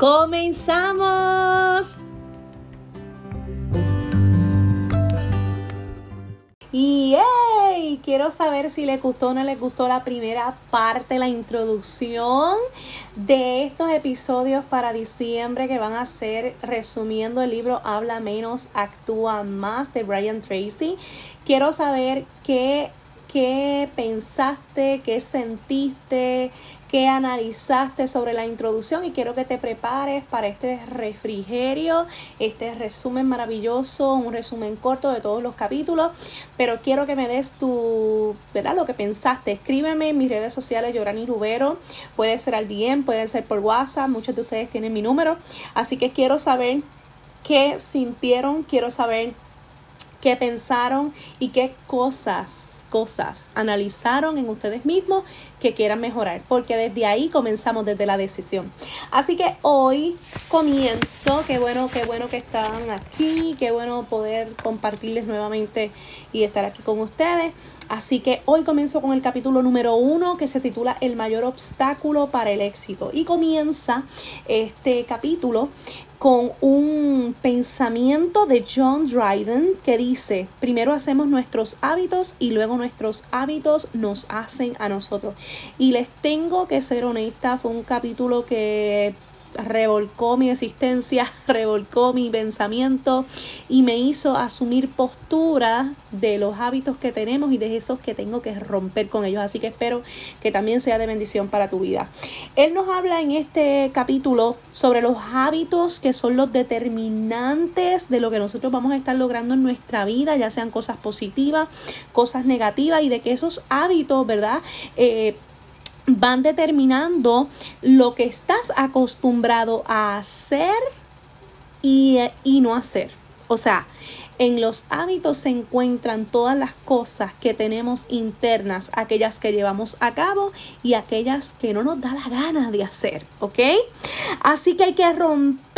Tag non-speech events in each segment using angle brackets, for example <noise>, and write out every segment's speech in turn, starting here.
¡Comenzamos! Y quiero saber si les gustó o no les gustó la primera parte, la introducción de estos episodios para diciembre que van a ser resumiendo el libro Habla menos, actúa más de Brian Tracy. Quiero saber qué qué pensaste, qué sentiste, qué analizaste sobre la introducción y quiero que te prepares para este refrigerio, este resumen maravilloso, un resumen corto de todos los capítulos, pero quiero que me des tu, ¿verdad? Lo que pensaste. Escríbeme en mis redes sociales, Yorani Rubero, puede ser al DM, puede ser por WhatsApp, muchos de ustedes tienen mi número, así que quiero saber qué sintieron, quiero saber qué pensaron y qué cosas cosas analizaron en ustedes mismos que quieran mejorar, porque desde ahí comenzamos desde la decisión. Así que hoy comienzo, qué bueno, qué bueno que están aquí, qué bueno poder compartirles nuevamente y estar aquí con ustedes. Así que hoy comienzo con el capítulo número uno que se titula El mayor obstáculo para el éxito. Y comienza este capítulo con un pensamiento de John Dryden que dice, primero hacemos nuestros hábitos y luego nuestros hábitos nos hacen a nosotros. Y les tengo que ser honesta, fue un capítulo que revolcó mi existencia, <laughs> revolcó mi pensamiento y me hizo asumir postura de los hábitos que tenemos y de esos que tengo que romper con ellos. Así que espero que también sea de bendición para tu vida. Él nos habla en este capítulo sobre los hábitos que son los determinantes de lo que nosotros vamos a estar logrando en nuestra vida, ya sean cosas positivas, cosas negativas y de que esos hábitos, ¿verdad? Eh, van determinando lo que estás acostumbrado a hacer y, y no hacer. O sea, en los hábitos se encuentran todas las cosas que tenemos internas, aquellas que llevamos a cabo y aquellas que no nos da la gana de hacer, ¿ok? Así que hay que romper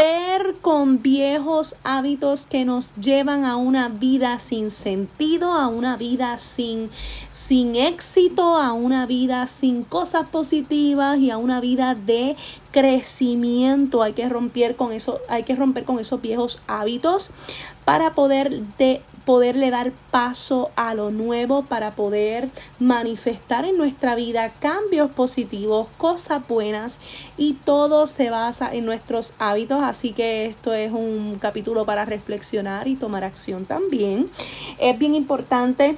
con viejos hábitos que nos llevan a una vida sin sentido, a una vida sin, sin éxito, a una vida sin cosas positivas y a una vida de crecimiento. Hay que romper con eso, hay que romper con esos viejos hábitos para poder de poderle dar paso a lo nuevo para poder manifestar en nuestra vida cambios positivos, cosas buenas y todo se basa en nuestros hábitos, así que esto es un capítulo para reflexionar y tomar acción también. Es bien importante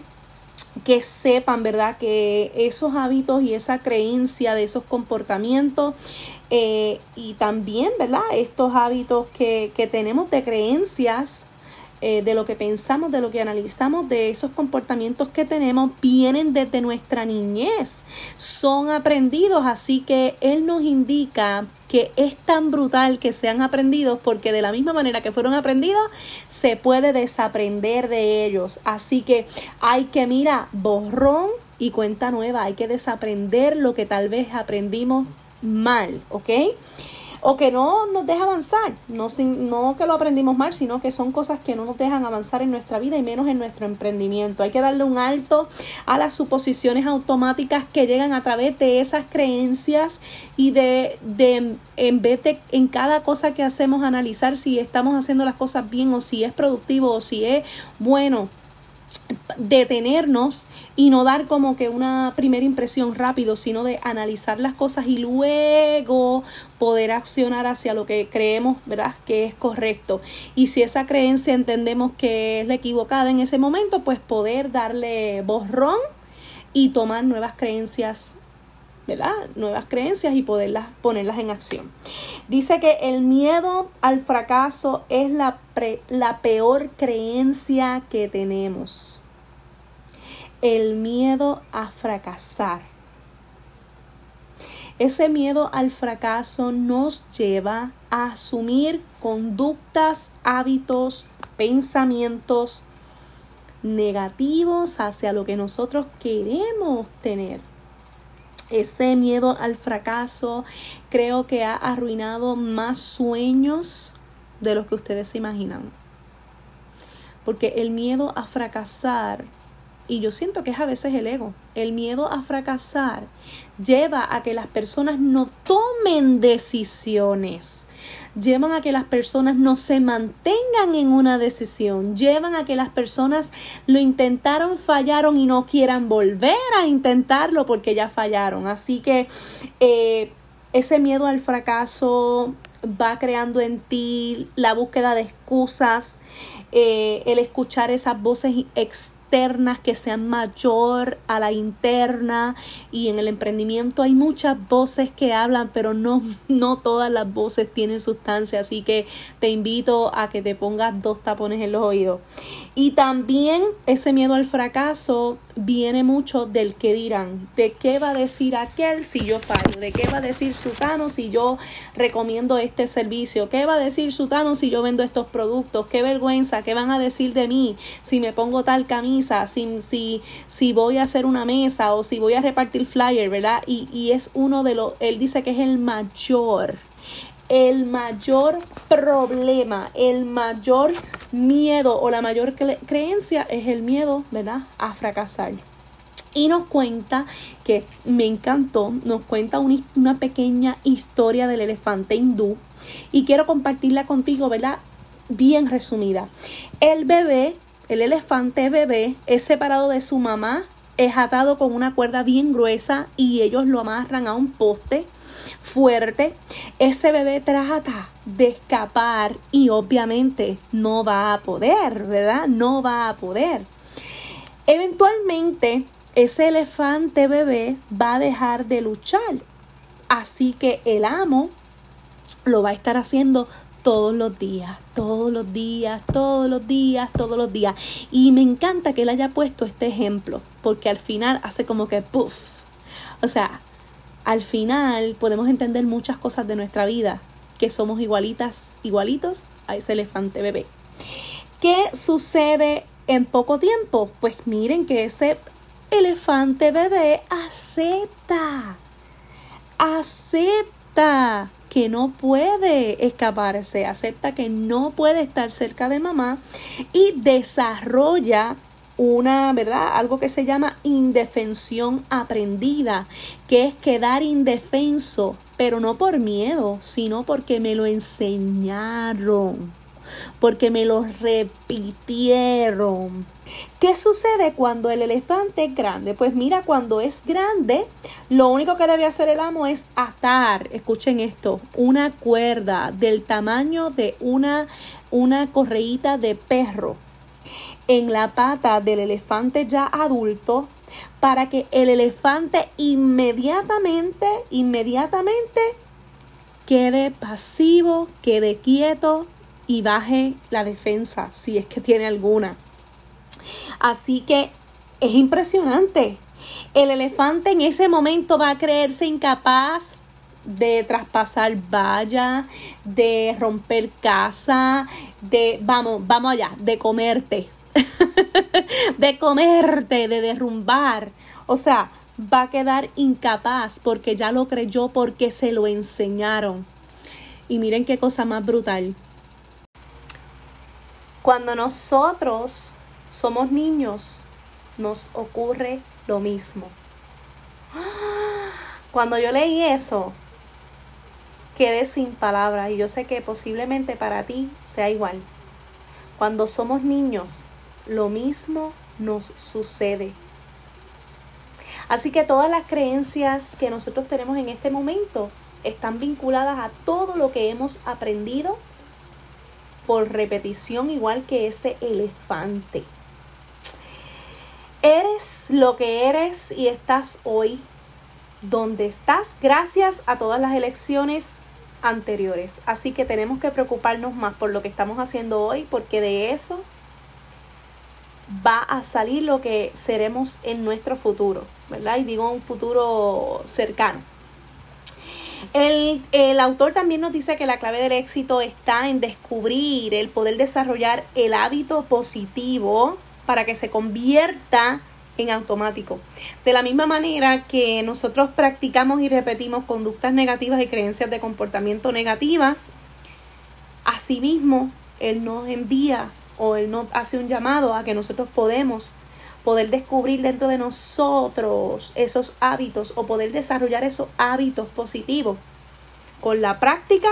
que sepan, ¿verdad? Que esos hábitos y esa creencia de esos comportamientos eh, y también, ¿verdad? Estos hábitos que, que tenemos de creencias eh, de lo que pensamos, de lo que analizamos, de esos comportamientos que tenemos, vienen desde nuestra niñez, son aprendidos, así que Él nos indica que es tan brutal que sean aprendidos porque de la misma manera que fueron aprendidos, se puede desaprender de ellos. Así que hay que, mira, borrón y cuenta nueva, hay que desaprender lo que tal vez aprendimos mal, ¿ok? O que no nos deja avanzar, no, no que lo aprendimos mal, sino que son cosas que no nos dejan avanzar en nuestra vida y menos en nuestro emprendimiento. Hay que darle un alto a las suposiciones automáticas que llegan a través de esas creencias y de, de en vez de en cada cosa que hacemos analizar si estamos haciendo las cosas bien o si es productivo o si es bueno detenernos y no dar como que una primera impresión rápido, sino de analizar las cosas y luego poder accionar hacia lo que creemos, ¿verdad?, que es correcto. Y si esa creencia entendemos que es la equivocada en ese momento, pues poder darle borrón y tomar nuevas creencias ¿verdad? nuevas creencias y poderlas ponerlas en acción. Dice que el miedo al fracaso es la, la peor creencia que tenemos. El miedo a fracasar. Ese miedo al fracaso nos lleva a asumir conductas, hábitos, pensamientos negativos hacia lo que nosotros queremos tener. Ese miedo al fracaso creo que ha arruinado más sueños de los que ustedes se imaginan. Porque el miedo a fracasar y yo siento que es a veces el ego. El miedo a fracasar lleva a que las personas no tomen decisiones. Llevan a que las personas no se mantengan en una decisión. Llevan a que las personas lo intentaron, fallaron y no quieran volver a intentarlo porque ya fallaron. Así que eh, ese miedo al fracaso va creando en ti la búsqueda de excusas, eh, el escuchar esas voces externas que sean mayor a la interna. Y en el emprendimiento hay muchas voces que hablan pero no, no todas las voces tienen sustancia. Así que te invito a que te pongas dos tapones en los oídos y también ese miedo al fracaso viene mucho del que dirán, de qué va a decir aquel si yo fallo, de qué va a decir Sutano si yo recomiendo este servicio, qué va a decir Sutano si yo vendo estos productos, qué vergüenza, qué van a decir de mí si me pongo tal camisa, si, si, si voy a hacer una mesa o si voy a repartir flyer, ¿verdad? Y, y es uno de los, él dice que es el mayor el mayor problema, el mayor miedo o la mayor creencia es el miedo, ¿verdad?, a fracasar. Y nos cuenta, que me encantó, nos cuenta una, pequeña historia del elefante hindú y quiero compartirla contigo, ¿verdad? Bien resumida. El bebé, el elefante bebé, es separado de su mamá, es atado con una cuerda bien gruesa y ellos lo amarran a un poste fuerte, ese bebé trata de escapar y obviamente no va a poder, ¿verdad? No va a poder. Eventualmente, ese elefante bebé va a dejar de luchar. Así que el amo lo va a estar haciendo todos los días, todos los días, todos los días, todos los días. Y me encanta que él haya puesto este ejemplo, porque al final hace como que puff. O sea, al final podemos entender muchas cosas de nuestra vida, que somos igualitas, igualitos a ese elefante bebé. ¿Qué sucede en poco tiempo? Pues miren que ese elefante bebé acepta, acepta que no puede escaparse, acepta que no puede estar cerca de mamá y desarrolla una, ¿verdad? Algo que se llama indefensión aprendida, que es quedar indefenso, pero no por miedo, sino porque me lo enseñaron, porque me lo repitieron. ¿Qué sucede cuando el elefante es grande? Pues mira, cuando es grande, lo único que debe hacer el amo es atar, escuchen esto, una cuerda del tamaño de una, una correíta de perro en la pata del elefante ya adulto para que el elefante inmediatamente, inmediatamente quede pasivo, quede quieto y baje la defensa, si es que tiene alguna. Así que es impresionante. El elefante en ese momento va a creerse incapaz de traspasar valla, de romper casa, de, vamos, vamos allá, de comerte. <laughs> de comerte, de derrumbar. O sea, va a quedar incapaz porque ya lo creyó, porque se lo enseñaron. Y miren qué cosa más brutal. Cuando nosotros somos niños, nos ocurre lo mismo. <gasps> Cuando yo leí eso, quedé sin palabras y yo sé que posiblemente para ti sea igual. Cuando somos niños, lo mismo nos sucede. Así que todas las creencias que nosotros tenemos en este momento están vinculadas a todo lo que hemos aprendido por repetición, igual que ese elefante. Eres lo que eres y estás hoy donde estás gracias a todas las elecciones anteriores. Así que tenemos que preocuparnos más por lo que estamos haciendo hoy porque de eso va a salir lo que seremos en nuestro futuro, ¿verdad? Y digo un futuro cercano. El, el, autor también nos dice que la clave del éxito está en descubrir el poder desarrollar el hábito positivo para que se convierta en automático. De la misma manera que nosotros practicamos y repetimos conductas negativas y creencias de comportamiento negativas, asimismo Él nos envía o Él nos hace un llamado a que nosotros podemos poder descubrir dentro de nosotros esos hábitos o poder desarrollar esos hábitos positivos con la práctica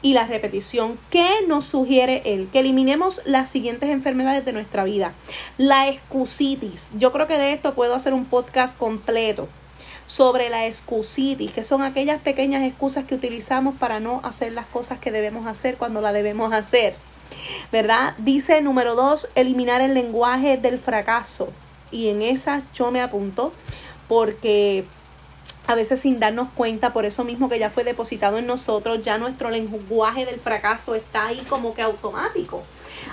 y la repetición. ¿Qué nos sugiere él? Que eliminemos las siguientes enfermedades de nuestra vida. La excusitis. Yo creo que de esto puedo hacer un podcast completo sobre la excusitis, que son aquellas pequeñas excusas que utilizamos para no hacer las cosas que debemos hacer cuando la debemos hacer. ¿Verdad? Dice número dos, eliminar el lenguaje del fracaso. Y en esa yo me apunto porque a veces sin darnos cuenta, por eso mismo que ya fue depositado en nosotros, ya nuestro lenguaje del fracaso está ahí como que automático.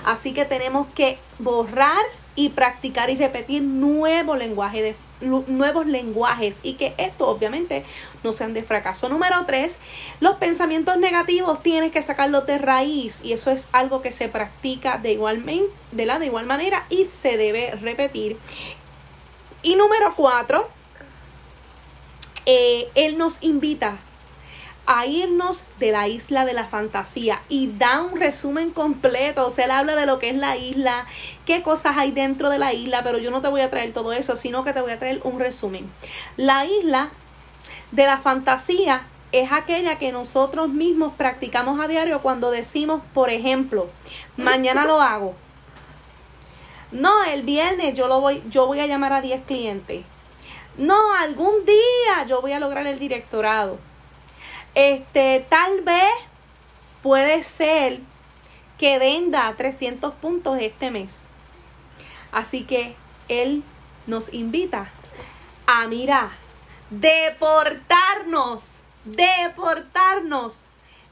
Así que tenemos que borrar y practicar y repetir nuevo lenguaje de, nuevos lenguajes y que esto obviamente no sean de fracaso. Número tres, los pensamientos negativos tienes que sacarlos de raíz y eso es algo que se practica de igual, de la de igual manera y se debe repetir. Y número cuatro, eh, él nos invita a irnos de la isla de la fantasía y da un resumen completo. O sea, él habla de lo que es la isla, qué cosas hay dentro de la isla, pero yo no te voy a traer todo eso, sino que te voy a traer un resumen. La isla de la fantasía es aquella que nosotros mismos practicamos a diario cuando decimos, por ejemplo, mañana lo hago. No, el viernes yo lo voy, yo voy a llamar a 10 clientes. No, algún día yo voy a lograr el directorado. Este, tal vez puede ser que venda 300 puntos este mes. Así que él nos invita a mirar, deportarnos, deportarnos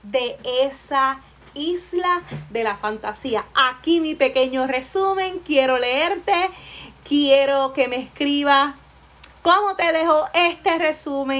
de esa isla de la fantasía. Aquí mi pequeño resumen, quiero leerte, quiero que me escriba ¿Cómo te dejo este resumen?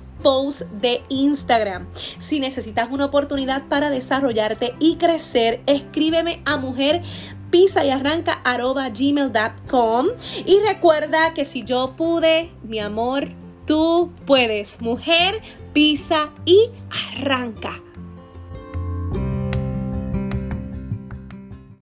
post de Instagram. Si necesitas una oportunidad para desarrollarte y crecer, escríbeme a mujer pisa y arranca arroba gmail.com y recuerda que si yo pude, mi amor, tú puedes. Mujer, pisa y arranca.